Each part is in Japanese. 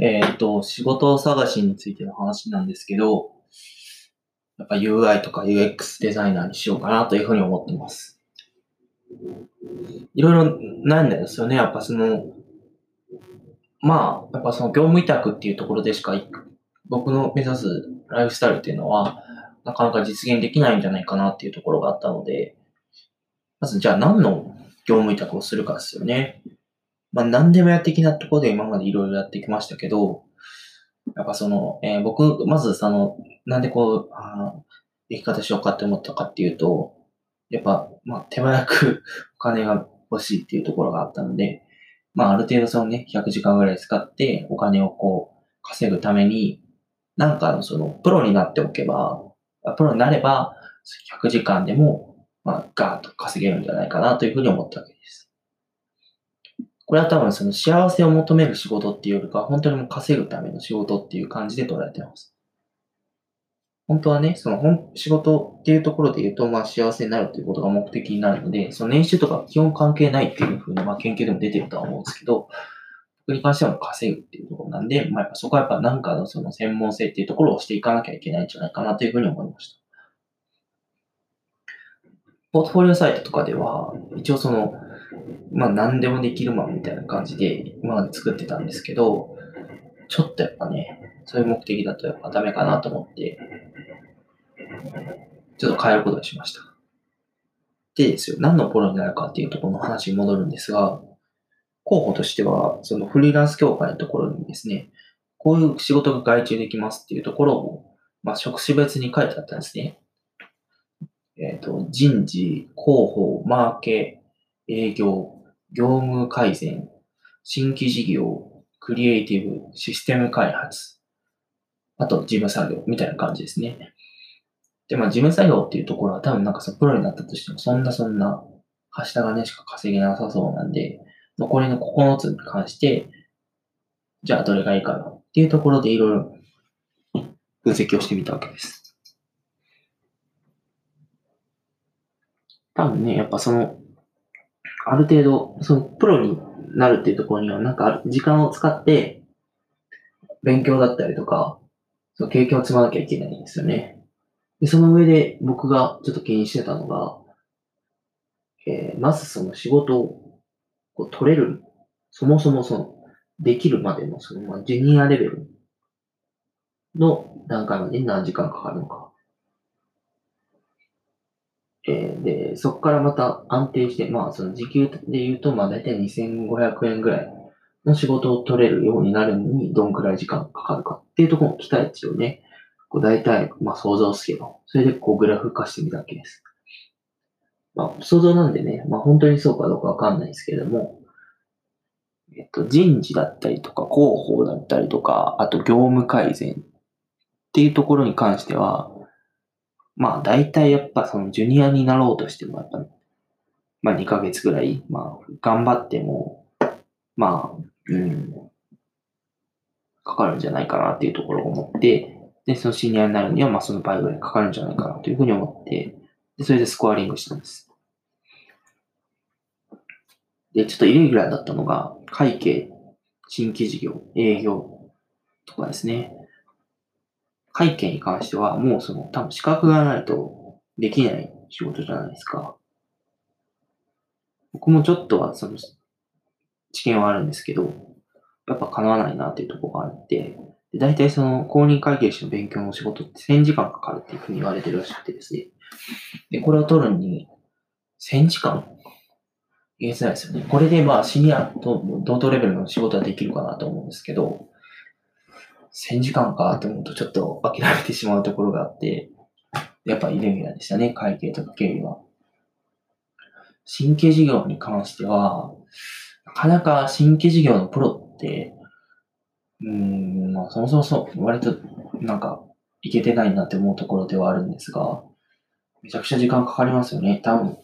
えっ、と、仕事探しについての話なんですけど、やっぱ UI とか UX デザイナーにしようかなというふうに思ってます。いろいろ悩んだんですよね。やっぱその、まあ、やっぱその業務委託っていうところでしか僕の目指すライフスタイルっていうのは、なかなか実現できないんじゃないかなっていうところがあったので、まずじゃあ何の業務委託をするかですよね。まあ何でもや的なところで今までいろいろやってきましたけど、やっぱその、えー僕、まずその、なんでこう、あ生き方しようかって思ったかっていうと、やっぱ、まあ手早く お金が欲しいっていうところがあったので、まあある程度そのね、100時間ぐらい使ってお金をこう稼ぐために、なんかそのプロになっておけば、プロになれば100時間でも、まあガーッと稼げるんじゃないかなというふうに思ったわけです。これは多分その幸せを求める仕事っていうよりか、本当にもう稼ぐための仕事っていう感じで捉えてます。本当はね、その本仕事っていうところで言うと、まあ幸せになるということが目的になるので、その年収とか基本関係ないっていうふうに、まあ研究でも出てるとは思うんですけど、僕に関してはもう稼ぐっていうところなんで、まあやっぱそこはやっぱ何かのその専門性っていうところをしていかなきゃいけないんじゃないかなというふうに思いました。ポートフォリオサイトとかでは、一応その、まあ何でもできるマンみたいな感じで今まで作ってたんですけど、ちょっとやっぱね、そういう目的だとやっぱダメかなと思って、ちょっと変えることにしました。でですよ、何のプロになるかっていうところの話に戻るんですが、候補としては、そのフリーランス協会のところにですね、こういう仕事が外注できますっていうところを、まあ、職種別に書いてあったんですね。えっ、と、人事、広報、マーケ、営業、業務改善、新規事業、クリエイティブ、システム開発、あと事務作業みたいな感じですね。で、まあ事務作業っていうところは多分なんかそのプロになったとしてもそんなそんな、はした金しか稼げなさそうなんで、残りの9つに関して、じゃあどれがいいかなっていうところでいろいろ分析をしてみたわけです。多分ね、やっぱその、ある程度、そのプロになるっていうところには、なんか時間を使って、勉強だったりとか、その経験を積まなきゃいけないんですよね。で、その上で僕がちょっと気にしてたのが、えーまずその仕事をこう取れる、そもそもその、できるまでのその、ま、ジュニアレベルの段階まで何時間かかるのか。えーで、そこからまた安定して、まあその時給で言うと、まあ大体2500円ぐらいの仕事を取れるようになるのにどんくらい時間かかるかっていうところの期待値をね、こう大体、まあ想像すけど、それでこうグラフ化してみたわけです。まあ想像なんでね、まあ本当にそうかどうかわかんないですけれども、えっと、人事だったりとか、広報だったりとか、あと業務改善っていうところに関しては、まあ大体やっぱそのジュニアになろうとしてもやっぱ、まあ2ヶ月ぐらい、まあ頑張っても、まあ、うん、かかるんじゃないかなっていうところを思って、で、そのシニアになるにはまあその倍ぐらいかかるんじゃないかなというふうに思って、で、それでスコアリングしたんです。で、ちょっとイレギュラーだったのが、会計、新規事業、営業とかですね。会計に関しては、もうその、多分資格がないとできない仕事じゃないですか。僕もちょっとはその、知見はあるんですけど、やっぱ叶わないなっていうとこがあって、で大体その公認会計士の勉強の仕事って1000時間かかるっていうふうに言われてるらしくてですね。で、これを取るに1000時間言えづらいですよね。これでまあシニアと同等レベルの仕事はできるかなと思うんですけど、1000時間かと思うとちょっと諦めてしまうところがあって、やっぱイレギュラーでしたね、会計とか経理は。新規事業に関しては、なかなか新規事業のプロって、うーん、まあそもそもそう、割となんかいけてないなって思うところではあるんですが、めちゃくちゃ時間かかりますよね。多分、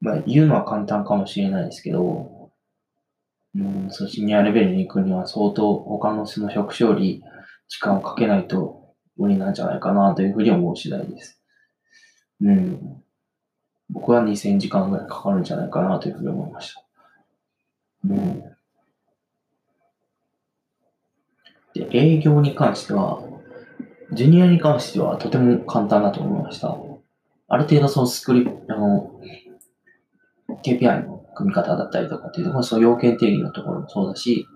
まあ言うのは簡単かもしれないですけど、うん、そう、シニアレベルに行くには相当他のその職種より時間をかけないと無理なんじゃないかなというふうに思う次第です。うん。僕は2000時間ぐらいかかるんじゃないかなというふうに思いました。うん。で、営業に関しては、ジュニアに関してはとても簡単だと思いました。ある程度そのスクリプト、あの、KPI の組み方だったりとかっていうところ、その要件定義のところもそうだし、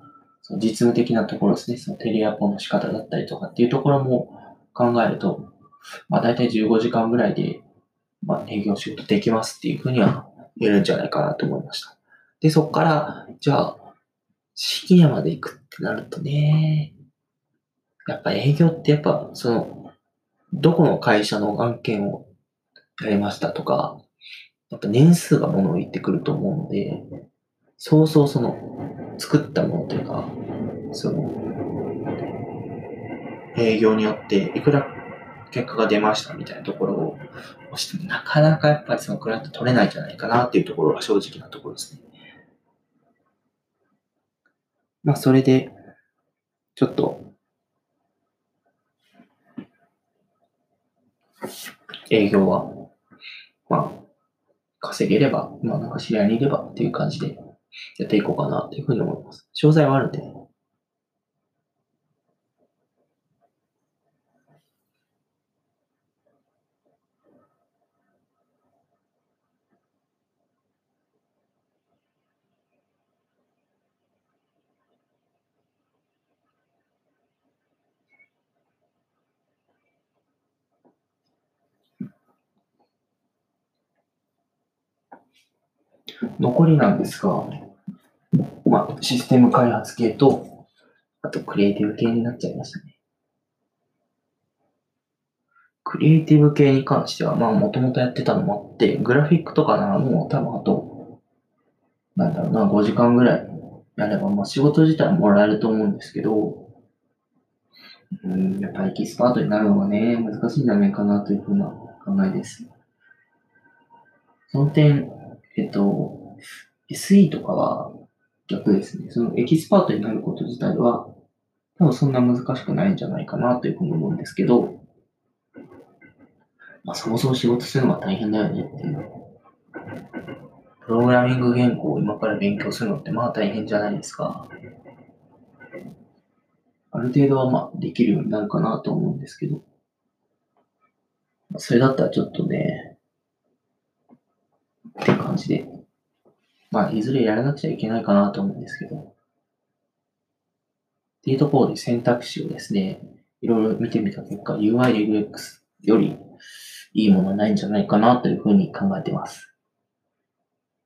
その実務的なところですね、そのテレアポの仕方だったりとかっていうところも考えると、まあ大体15時間ぐらいで、まあ営業仕事できますっていうふうには言えるんじゃないかなと思いました。で、そこから、じゃあ、式屋まで行くってなるとね、やっぱ営業ってやっぱ、その、どこの会社の案件をやりましたとか、やっぱ年数がものを言ってくると思うので、そうそうその、作ったものというか、その、営業によっていくら結果が出ましたみたいなところを押しても、なかなかやっぱりそのクライアント取れないんじゃないかなっていうところが正直なところですね。まあ、それで、ちょっと、営業は、まあ、稼げれば、まあなんか知り合いにいればっていう感じでやっていこうかなっていうふうに思います。詳細はあるんで、ね、残りなんですが、まあ、システム開発系と、あとクリエイティブ系になっちゃいましたね。クリエイティブ系に関しては、まあ、もともとやってたのもあって、グラフィックとかならもう多分あと、なんだろうな、5時間ぐらいやれば、まあ、仕事自体もらえると思うんですけど、うん、やっぱエキスパートになるのがね、難しいんじゃないかなというふうな考えです。その点、えっと、SE とかは逆ですね。そのエキスパートになること自体は、多分そんな難しくないんじゃないかなというふうに思うんですけど、まあ、そもそも仕事するのは大変だよねっていう。プログラミング言語を今から勉強するのってまあ大変じゃないですか。ある程度はまあできるようになるかなと思うんですけど、それだったらちょっとね、って感じで、まあ、いずれやらなくちゃいけないかなと思うんですけど、っていうところで選択肢をですね、いろいろ見てみた結果、UI、UX よりいいものはないんじゃないかなというふうに考えてます。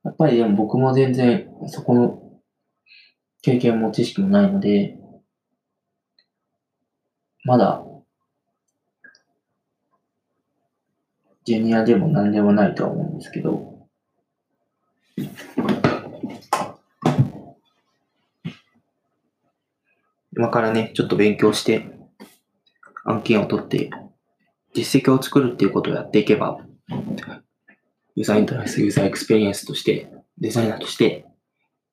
やっぱりでも僕も全然そこの経験も知識もないので、まだジュニアでも何でもないとは思うんですけど、今からね、ちょっと勉強して、案件を取って、実績を作るっていうことをやっていけば、ユーザーインターフェース、ユーザーエクスペリエンスとして、デザイナーとして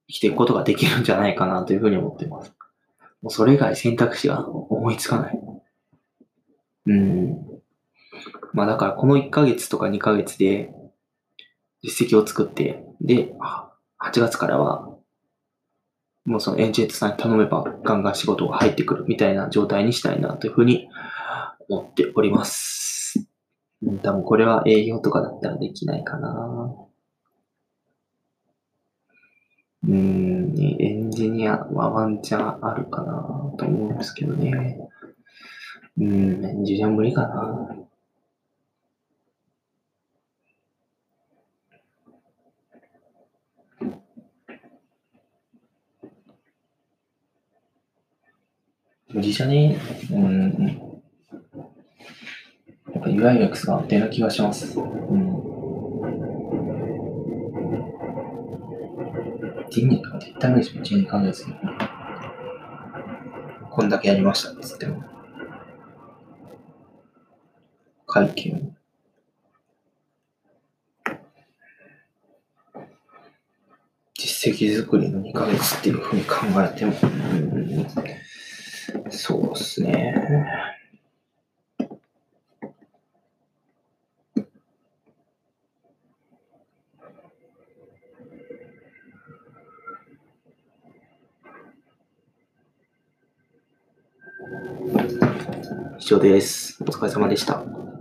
生きていくことができるんじゃないかなというふうに思っています。もうそれ以外選択肢が思いつかない。うん。まあだからこの1ヶ月とか2ヶ月で実績を作って、で、8月からはもうそのエンジェントさんに頼めばガンガン仕事が入ってくるみたいな状態にしたいなというふうに思っております。多分これは営業とかだったらできないかな。うん、エンジニアはワンチャンあるかなと思うんですけどね。うん、エンジニア無理かな。無理じゃねうん。やっぱ UIX が安定な気がします。うん。1年か絶対無理ですよ、1、2ヶ月に。こんだけやりましたって言っても。会見。実績作りの2ヶ月っていうふうに考えても、うん、そうですね。以上です。お疲れ様でした。